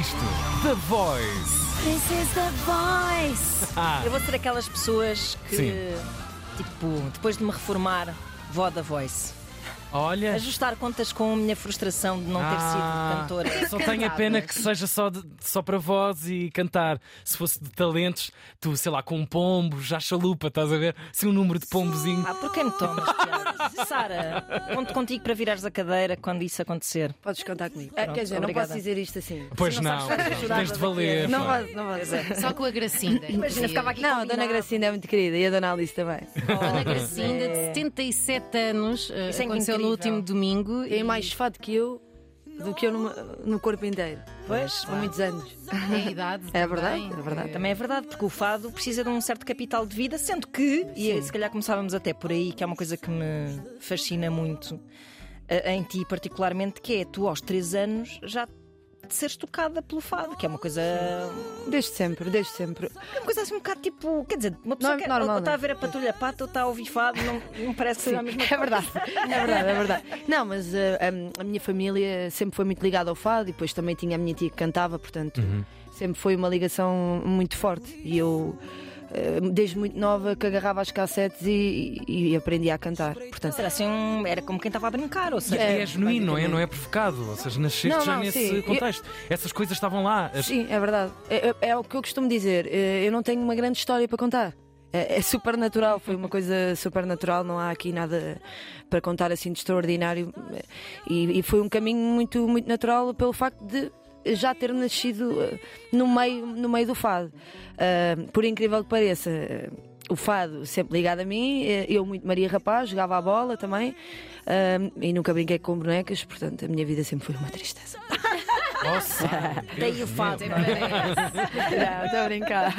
isto? The Voice. This is the voice. Ah, Eu vou ser aquelas pessoas que, Sim. tipo, depois de me reformar, vou da voice. Olha. Ajustar contas com a minha frustração de não ter Ah, sido cantora. Só tenho a pena que seja só, de- só para voz e cantar. Se fosse de talentos, tu, sei lá, com um pombo, já chalupa, estás a ver? Se um número de pombozinho. Ah, por que me tomas? Sara, conto contigo para virares a cadeira quando isso acontecer. Podes contar comigo. Ah, Pronto, quer dizer, não obrigada. posso dizer isto assim. Pois não não, não, tens de valer. Não vou, não vou. Só com a Gracinda. Imagina, ficava aqui Não, a. Dona Gracinda é muito querida e a Dona Alice também. Dona Gracinda, de 77 anos, eh, é aconteceu incrível. último domingo. Tem e mais fado que eu do que eu no, no corpo inteiro. Pois, Há muitos anos. É a idade. É também, verdade, é verdade. que- Também é verdade, porque o fado precisa de um certo capital de vida, sendo que, e se calhar começávamos até por aí, que é uma coisa que me fascina muito eh, em ti, particularmente, que é tu aos 3 anos já de seres tocada pelo fado, que é uma coisa. Desde sempre, desde sempre. É uma coisa assim um bocado tipo. Quer dizer, uma pessoa Não, que normal, ou está a ver a patrulha pata ou está a ouvir fado, não, não parece seja a mesma É verdade, é verdade, é verdade. Não, mas uh, a, a minha família sempre foi muito ligada ao fado e depois também tinha a minha tia que cantava, portanto sempre foi uma ligação muito forte. E eu, desde muito nova, que agarrava as cassetes e, e, e aprendia a cantar. Portanto, Era assim, um- era como quem estava a brincar, ou seja, É, É, genuíno, não é? Não é provocado. Ou seja, nasceste Não, já não, nesse sim. contexto. Essas coisas estavam lá. As- sim, é verdade. É, é- é o que eu costumo dizer. eh, Eu não tenho uma grande história para contar. É, é super natural, foi uma coisa super natural, não há aqui nada para contar assim de extraordinário. E, e foi um caminho muito, muito natural pelo facto de já ter nascido eh, no meio, no meio do fado. Ah, por incrível que pareça, eh, o fado sempre ligado a mim, eu muito Maria Rapaz, jogava a bola também ah, e nunca brinquei com bonecas, portanto a minha vida sempre foi uma tristeza. Nossa, daí o fado. Não é? Não, estou a brincar.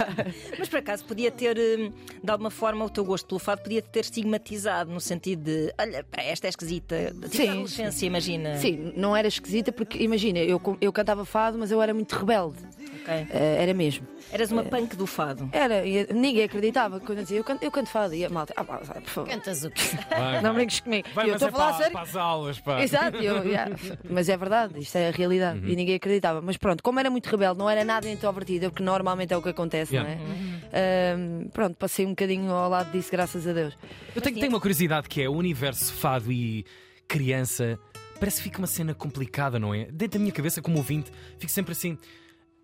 Mas por acaso podia ter, hum, de alguma forma, o teu gosto pelo fado podia ter estigmatizado no sentido de olha, esta é esquisita. Tipo Sim, adolescência, imagina. Sim, não era esquisita porque, imagina, eu, eu cantava fado, mas eu era muito rebelde. Ok. Eh, era mesmo. Eras uma punk do fado. Era, e ninguém acreditava quando eu dizia eu canto, eu canto fado. E a malta, ah, pá, vai, por favor, Cantas o quê? vai, não brinques comigo. Vai, eu estou é a falar para, sério. para as aulas, pá. Exato, eu- yeah. mas é verdade, isto é a realidade e ninguém acreditava. Mas pronto, como era muito rebelde, não era nada introvertida, porque normalmente é o que acontece, Yeah. não é? Ahm, pronto, passei um bocadinho ao lado disso, graças a Deus. Eu tenho, tenho uma curiosidade que é o universo fado e criança. Parece que fica uma cena complicada, não é? Dentro da minha cabeça, como ouvinte, fico sempre assim.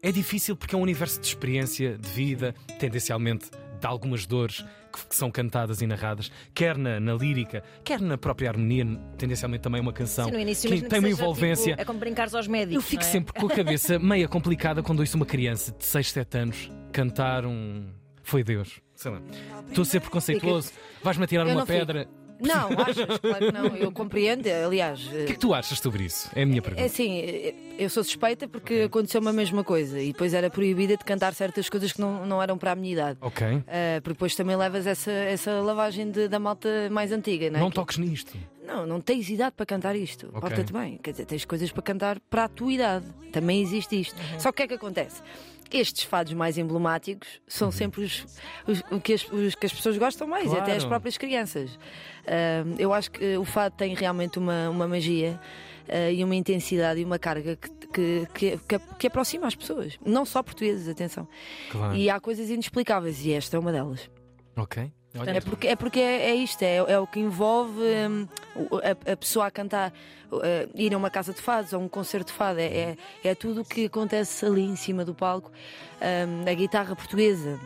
É difícil porque é um universo de experiência, de vida, tendencialmente de algumas dores que, que são cantadas e narradas, quer na, na lírica, quer na própria harmonia, tendencialmente também uma canção Sim, início, que tem uma seja, envolvência. tipo, é como brincares aos médicos. Eu fico é? sempre com a cabeça meia complicada quando ouço uma criança de 6, 7 anos cantar um. Foi Deus. Sei lá. Estou a ser preconceituoso. Vais-me atirar uma não fico. Não, achas? Claro que não, eu compreendo, aliás. O que é que tu achas sobre isso? É a minha pergunta. É assim, eu sou suspeita porque aconteceu-me a mesma coisa e depois era proibida de cantar certas coisas que não, não eram para a minha idade. Ok. Ah, porque depois também levas essa, essa lavagem de- da malta mais antiga, não é? Não Que- toques nisto. Não, não tens idade para cantar isto. Ok. Porta-te bem. Quer dizer, tens coisas para cantar para a tua idade. Também existe isto. Uhum. Só que o que é que acontece? Estes fados mais emblemáticos são sempre os, os- o que as, os que as pessoas gostam mais, Uhum. Claro. até as próprias crianças. Ah, eu acho que o fado tem realmente uma, uma magia ah, e uma intensidade e uma carga que, que, que, que, que aproxima as pessoas. Não só portugueses, atenção. Claro. E há coisas inexplicáveis e esta é uma delas. Ok. Olha, É porque é, porque é, é isto, é, é o que envolve hum, a, a pessoa a cantar, uh, ir a uma casa de fados ou um concerto de fado, é, é, é tudo o que acontece ali em cima do palco. Hum, a guitarra portuguesa.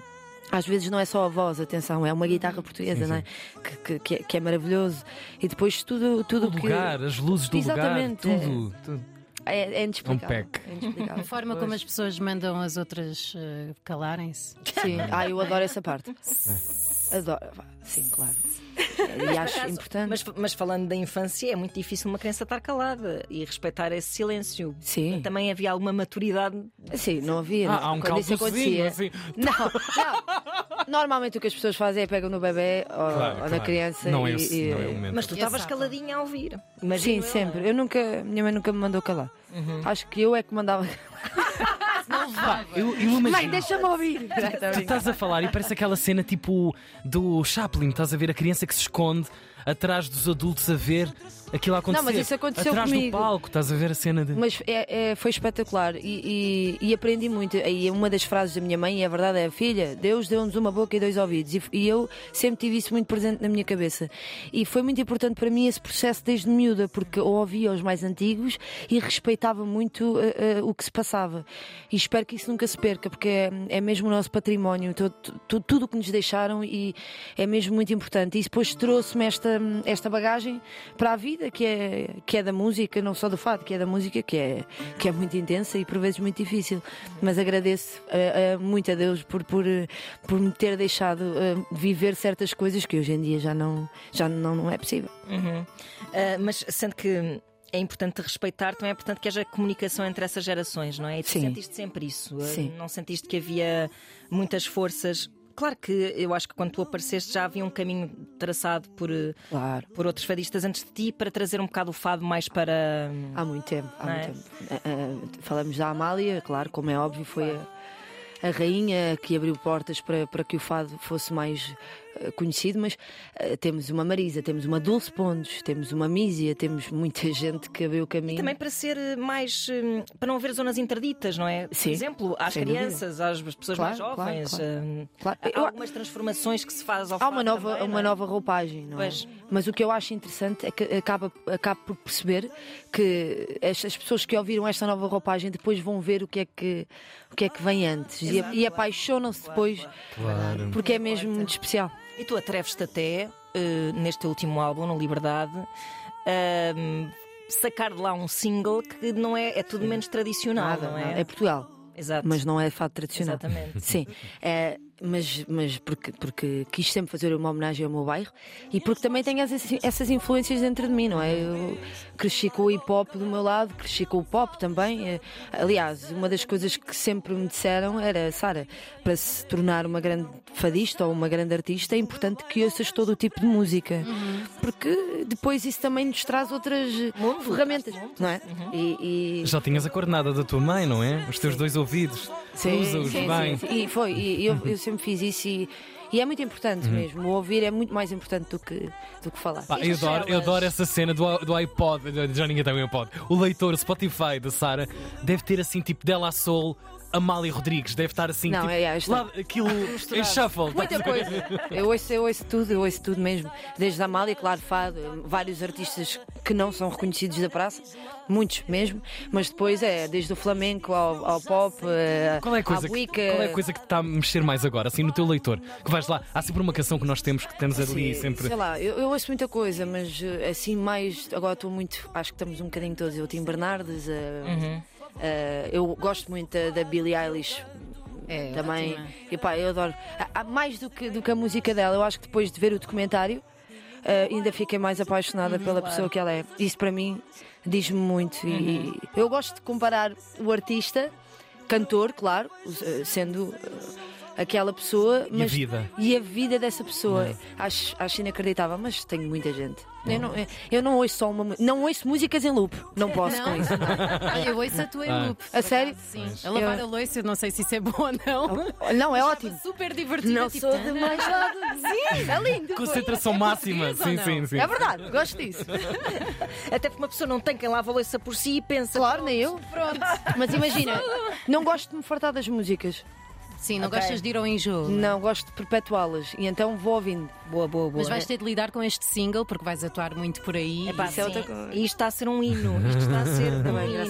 Às vezes não é só a voz, atenção, é uma guitarra portuguesa, Sim, não é? Que, que- que é? que é maravilhoso. E depois tudo, tudo o que. lugar, as luzes do Exatamente, lugar, tudo. tudo. É, é inexplicável. Um pack. É inexplicável. A forma como as pessoas mandam as outras eh, calarem-se. Sim, ah, eu adoro essa parte. Adoro, sim, claro. E acho Acaso, importante. Mas, mas falando da infância, é muito difícil uma criança estar calada e respeitar esse silêncio. Sim. Também havia alguma maturidade. Sim, não havia. Ah, há um Quando isso acontecia. assim. Não, não. Normalmente o que as pessoas fazem é pegam no bebê ou, Claro, ou na claro. criança Não é, e, esse- e- não é o momento. Mas tu estavas caladinha a ouvir. Sim, Imagino eu, sempre. Eu nunca, minha mãe nunca me mandou calar. Acho que eu é que mandava. Não Pá, eu, eu imagino. Mãe, deixa-me ouvir. Tu estás a falar e parece aquela cena tipo do Chaplin, estás a ver a criança que se esconde atrás dos adultos a ver aquilo a acontecer. Não, mas isso aconteceu atrás comigo. do palco, estás a ver a cena de. Mas é, é- foi espetacular e, e- e aprendi muito. E uma das frases da minha mãe, e a verdade é: Filha, Deus deu-nos uma boca e dois ouvidos. E, e eu sempre tive isso muito presente na minha cabeça. E foi muito importante para mim esse processo desde miúda, porque eu ouvia os mais antigos e respeitava muito eh, eh, o que se passava. E espero que isso nunca se perca, porque é, é mesmo o nosso património, tu- tu- tudo o que nos deixaram e é mesmo muito importante. E depois trouxe-me esta, esta bagagem para a vida, que é, que é da música, não só do fado, que é da música, que é, que é muito intensa e por vezes muito difícil. Mas agradeço muito a Deus por, por, por me ter deixado viver certas coisas que hoje em dia já não, já não, não é possível. Uhum. Ah, mas sendo que é importante respeitar, também é importante que haja comunicação entre essas gerações, não é? E tu Sim. sentiste sempre isso? Ah, Sim. Não sentiste que havia muitas forças? Claro que eu acho que quando tu apareceste já havia um caminho traçado por, eh, Claro. por outros fadistas antes de ti para trazer um bocado o fado mais para. Há muito tempo, há Não muito é? tempo. Ah, falamos da Amália, claro, como é óbvio, foi a, a rainha que abriu portas para, para que o fado fosse mais conhecido, mas ah, temos uma Marisa, temos uma Dulce Pontes, temos uma Mísia, temos muita gente que abriu o caminho. Também para ser eh, mais. eh, para não haver zonas interditas, não é? Por Sim, exemplo, às sem dúvida. crianças, às pessoas Claro, mais jovens. claro. eh, Claro. Há Eu- algumas transformações que se faz ao Há uma nova, também, uma não é? nova roupagem, não é? Pois. Mas o que eu acho interessante é que acaba, acaba por perceber que as, as pessoas que ouviram esta nova roupagem depois vão ver o que é que, o que, é que vem antes e, e apaixonam-se depois Claro. porque é mesmo muito especial. E tu atreves-te até, eh, neste último álbum, no Liberdade, ahm, sacar de lá um single que não é, é tudo menos tradicional, Nada, não é? nada. é Portugal, Exato. mas não é fado tradicional. Exatamente. Sim, é, mas, mas porque, porque quis sempre fazer uma homenagem ao meu bairro e porque também tenho essas, essas influências dentro de mim, não é? Eu cresci com o hip hop do meu lado, cresci com o pop também. eh, Aliás, uma das coisas que sempre me disseram era: Sara, para se tornar uma grande fadista ou uma grande artista, é importante que ouças todo o tipo de música, porque depois isso também nos traz outras Mundo, ferramentas, não é? E- e- Já tinhas a coordenada da tua mãe, não é? Os teus dois ouvidos. Usa-os sim, bem. sim, sim. E foi, e eu, eu sempre fiz isso e, e é muito importante mesmo. O ouvir é muito mais importante do que, do que falar. Pá, eu, adoro, eu adoro essa cena do, do iPod, já ninguém tem um iPod. O leitor, o Spotify da Sara, deve ter assim tipo Della Soul, Amália Rodrigues, deve estar assim Não, tipo, é, é, lá, aquilo em shuffle. Muita coisa. Eu ouço, eu ouço tudo, eu ouço tudo mesmo. Desde a Amália, claro, fado, vários artistas que não são reconhecidos da praça, muitos mesmo, mas depois é desde o flamenco ao, ao pop, eh, Qual é, a coisa à que, qual é a coisa que está a mexer mais agora, assim, no teu leitor? Que vais lá, há sempre uma canção que nós temos que temos ali Sim, sempre. Sei lá, eu, eu ouço muita coisa, mas eh, assim mais. Agora estou muito. Acho que estamos um bocadinho todos. Eu, Tim Bernardes, Uhum. Eh, eu gosto muito da, da Billie Eilish. É, também. ótima. E pá, eu adoro. Há- mais do que, do que a música dela, eu acho que depois de ver o documentário. eh, ainda fiquei mais apaixonada pela pessoa que ela é. Isso para mim diz-me muito. E eu gosto de comparar o artista, cantor, claro, sendo eh, aquela pessoa, E a mas vida. e a vida dessa pessoa. Acho, acho inacreditável, mas tenho muita gente. Eu não, eu não ouço só uma Não ouço músicas em loop. Não posso Não? com isso. Olha, eu ouço a tua em Ah. loop. A sério? Sim. A lavar Eu- a louça, eu não sei se isso é bom ou não. Não, é ótimo. Super divertido. Não tipo, sou de mais nada. Sim, é lindo. Concentração máxima. português ou Sim, sim, sim. É verdade, gosto disso. Até porque uma pessoa não tem quem lava a louça por si e pensa. Claro, nem eu. Pronto. Mas imagina, não gosto de me fartar das músicas. Sim, não Ok. gostas de ir ao enjoo. Não, gosto de perpetuá-las. E então vou ouvindo. Boa, boa, boa. Mas vais ter de lidar com este single porque vais atuar muito por aí. Isso é sim, outra coisa. Isto está a ser um hino. Isto está a ser um Também, hino.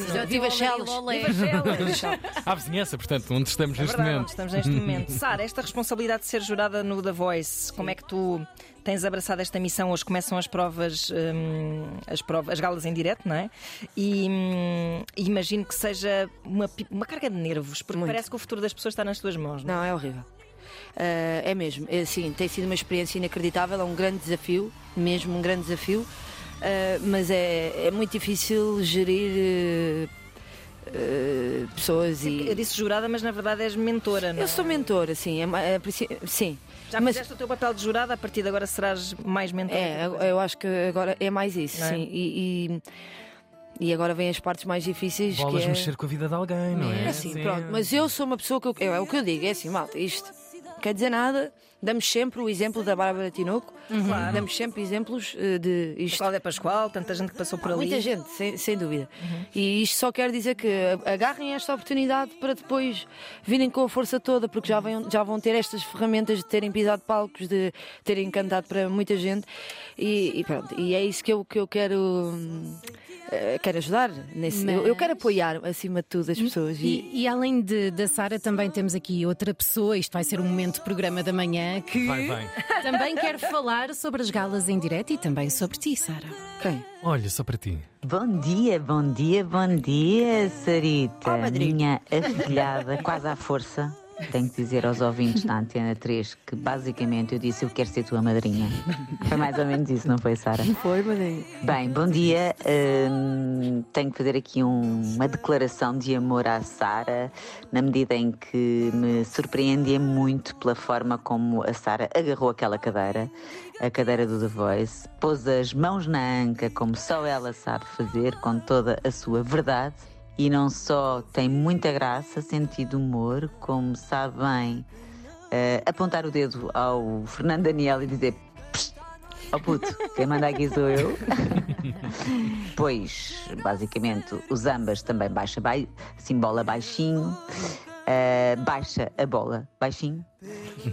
a. À vizinhança, portanto, onde estamos É neste verdade, momento. onde estamos neste momento. Sara, esta responsabilidade de ser jurada no The Voice, como é que tu tens abraçado esta missão? Hoje começam as provas, hum, as provas, as galas em direto, não é? E hum, imagino que seja uma, uma carga de nervos, porque Muito. parece que o futuro das pessoas está nas tuas mãos, não é? Não, é horrível. Ah, é mesmo, é, assim, tem sido uma experiência inacreditável, é um grande desafio, mesmo um grande desafio, Ah, mas é, é muito difícil gerir eh, eh, pessoas Eu e. disse jurada, mas na verdade és mentora, não é? Eu sou mentora, sim, é, é, sim. Já mas- fizeste o teu papel de jurada, a partir de agora serás mais mentora. É, eu, eu acho que agora é mais isso, Não é? sim. E, e E agora vêm as partes mais difíceis. Bolas que é... mexer com a vida de alguém, não é? É assim, pronto. Mas eu sou uma pessoa que. Eu, é o que eu digo, é assim, malta, isto quer dizer nada. Damos sempre o exemplo da Bárbara Tinoco. Claro. Damos sempre exemplos eh, de isto. Cláudia Pascoal, tanta gente que passou por ali. Muita gente, sem, sem dúvida. E isto só quer dizer que agarrem esta oportunidade para depois virem com a força toda, porque já, vão já vão ter estas ferramentas de terem pisado palcos, de terem cantado para muita gente. E, e pronto, e é isso que eu, que eu quero. Eh, quero ajudar. Nesse, eu, eu Mas- quero apoiar acima de tudo as pessoas. E, E, e além de, da Sara, também temos aqui outra pessoa. Isto vai ser um momento de programa da manhã que Vai, vai. também quer falar sobre as galas em direto e também sobre ti, Sara. quem? Olha, só para ti. Bom dia, bom dia, bom dia, Sarita. Oh. Minha afilhada, quase à força. Tenho que dizer aos ouvintes da Antena 3 que basicamente eu disse eu quero ser tua madrinha. Foi mais ou menos isso, não foi, Sara? Foi, madrinha. Bem, bom dia. Hum, tenho que fazer aqui um- uma declaração de amor à Sara, na medida em que me surpreendia muito pela forma como a Sara agarrou aquela cadeira, a cadeira do The Voice, pôs as mãos na anca, como só ela sabe fazer, com toda a sua verdade. E não só tem muita graça, sentido humor, como sabe bem eh, apontar o dedo ao Fernando Daniel e dizer Ó puto, quem manda aqui sou eu. pois, basicamente, os ambas também baixa bai, assim, bola baixinho. ah, baixa a bola baixinho.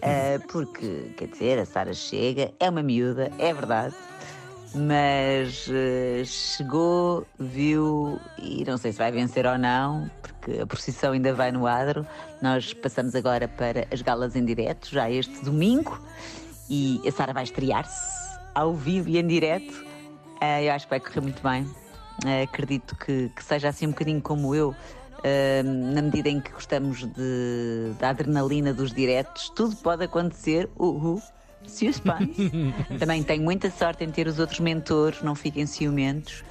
Ah, porque, quer dizer, a Sara chega, é uma miúda, é verdade. Mas eh, chegou, viu e não sei se vai vencer ou não, porque a procissão ainda vai no adro. Nós passamos agora para as galas em direto, já este domingo, e a Sara vai estrear-se ao vivo e em direto. Ah, eu acho que vai correr muito bem. Ah, acredito que, que seja assim um bocadinho como eu, ah, na medida em que gostamos de, da adrenalina dos diretos, tudo pode acontecer. Uhul. Suspense. Também tenho muita sorte em ter os outros mentores, não fiquem ciumentos.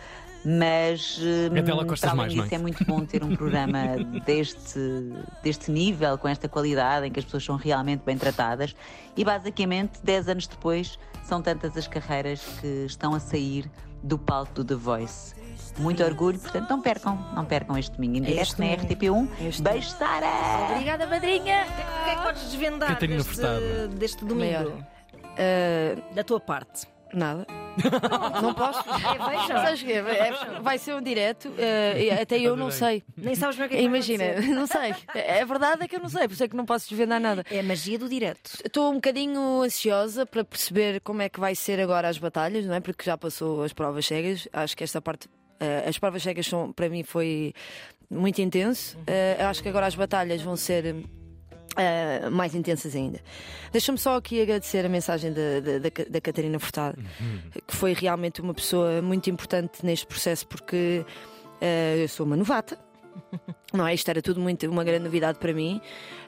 Mas hum, para além é? disso, é muito bom ter um programa deste, deste nível, com esta qualidade, em que as pessoas são realmente bem tratadas. E basicamente, 10 anos depois, são tantas as carreiras que estão a sair do palco do The Voice. Muito orgulho, portanto, não percam, não percam este domingo em direto este na domingo. RTP1. Este Beijo, Sara! Obrigada, madrinha! O que é que podes desvendar deste, deste domingo? Maior. Ah, Da tua parte. Nada. Não posso. Sabes o quê? É- Vai ser um direto. e até eu não sei. Nem sabes o que é que vai Imagina, não sei. A verdade é que eu não sei, por isso é que não posso desvendar nada. É a magia do direto. Estou um bocadinho ansiosa para perceber como é que vai ser agora as batalhas, não é? Porque já passou as provas cegas. Acho que esta parte. eh, as provas cegas são, para mim foi muito intenso. Eh, acho que agora as batalhas vão ser. Eh, mais intensas ainda. Deixa-me só aqui agradecer a mensagem da, da, da, Catarina Furtado, que foi realmente uma pessoa muito importante neste processo, porque eh, eu sou uma novata, não é? Isto era tudo muito uma grande novidade para mim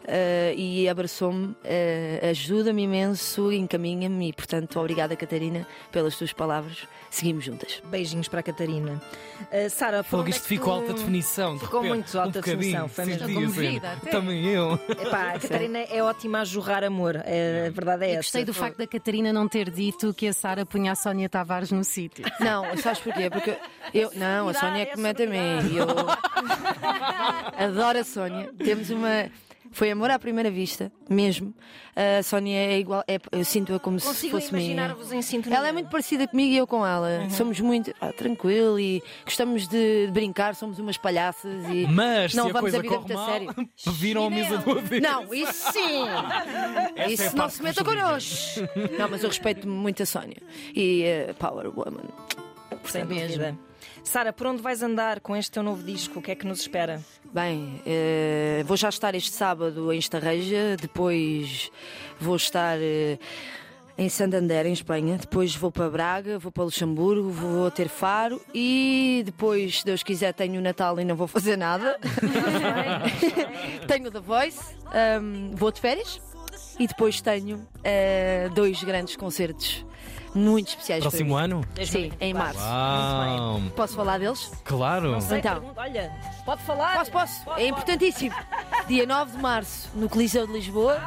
eh, e abraçou-me, eh, ajuda-me imenso, encaminha-me e, portanto, obrigada, Catarina, pelas tuas palavras. Seguimos juntas. Beijinhos para a Catarina. Uh, Sara, por Fogo, onde é isto que ficou tu- alta definição. de Ficou repente. muito alta um definição, foi mesmo. senti Com assim. vida, até. Também eu. Epá, a Catarina é ótima a jorrar amor. É, a verdade é Eu essa. gostei do facto da Catarina não ter dito que a Sara punha a Sónia Tavares no sítio. Não, sabes porquê? Porque eu. Não, a Sónia é que mete a mim. Eu adoro a Sónia. Temos uma. Foi amor à primeira vista, mesmo. A Sónia é igual. é- eu sinto-a como se Consigo fosse minha. imaginar-vos em sintonia. Ela é muito parecida comigo e eu com ela. Somos muito ah, tranquilo e gostamos de brincar, somos umas palhaças e Mas não se a vamos coisa a vida muito a mal, sério. viram a mesa do avesso. Não, isso sim! Essa é a isso não parte se meta connosco! Não, mas eu respeito muito a Sónia e eh, Power Woman. Sem mesmo. dúvida. Sara, por onde vais andar com este teu novo disco? O que é que nos espera? Bem, eh, vou já estar este sábado em Estarreja, depois vou estar eh, em Santander, em Espanha, depois vou para Braga, vou para Luxemburgo, vou ter Faro e depois, se Deus quiser, tenho o Natal e não vou fazer nada. tenho o The Voice, ahm, vou de férias e depois tenho eh, dois grandes concertos muito especiais Próximo para mim. ano? Sim, em março. Uau! Posso falar deles? Claro! Sei, Então. pergunta- Olha, pode falar? Posso, posso. É importantíssimo. Dia 9 de março, no Coliseu de Lisboa.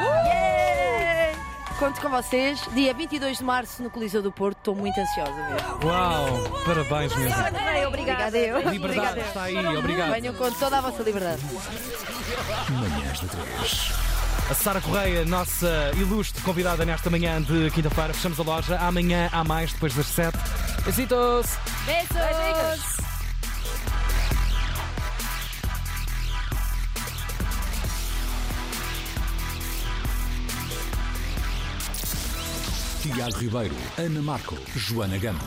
Yeah! conto com vocês. Dia 22 de março no Coliseu do Porto. Estou muito ansiosa mesmo. Uau, parabéns mesmo. Obrigada. Obrigada eu. Liberdade Obrigada eu. está aí, obrigado. Venham com toda a vossa liberdade. Manhãs da 3. A Sara Correia, nossa ilustre convidada nesta manhã de quinta-feira. Fechamos a loja. Amanhã há mais, depois das 7. Besitos! Beijos! Tiago Ribeiro, Ana Marco, Joana Gama.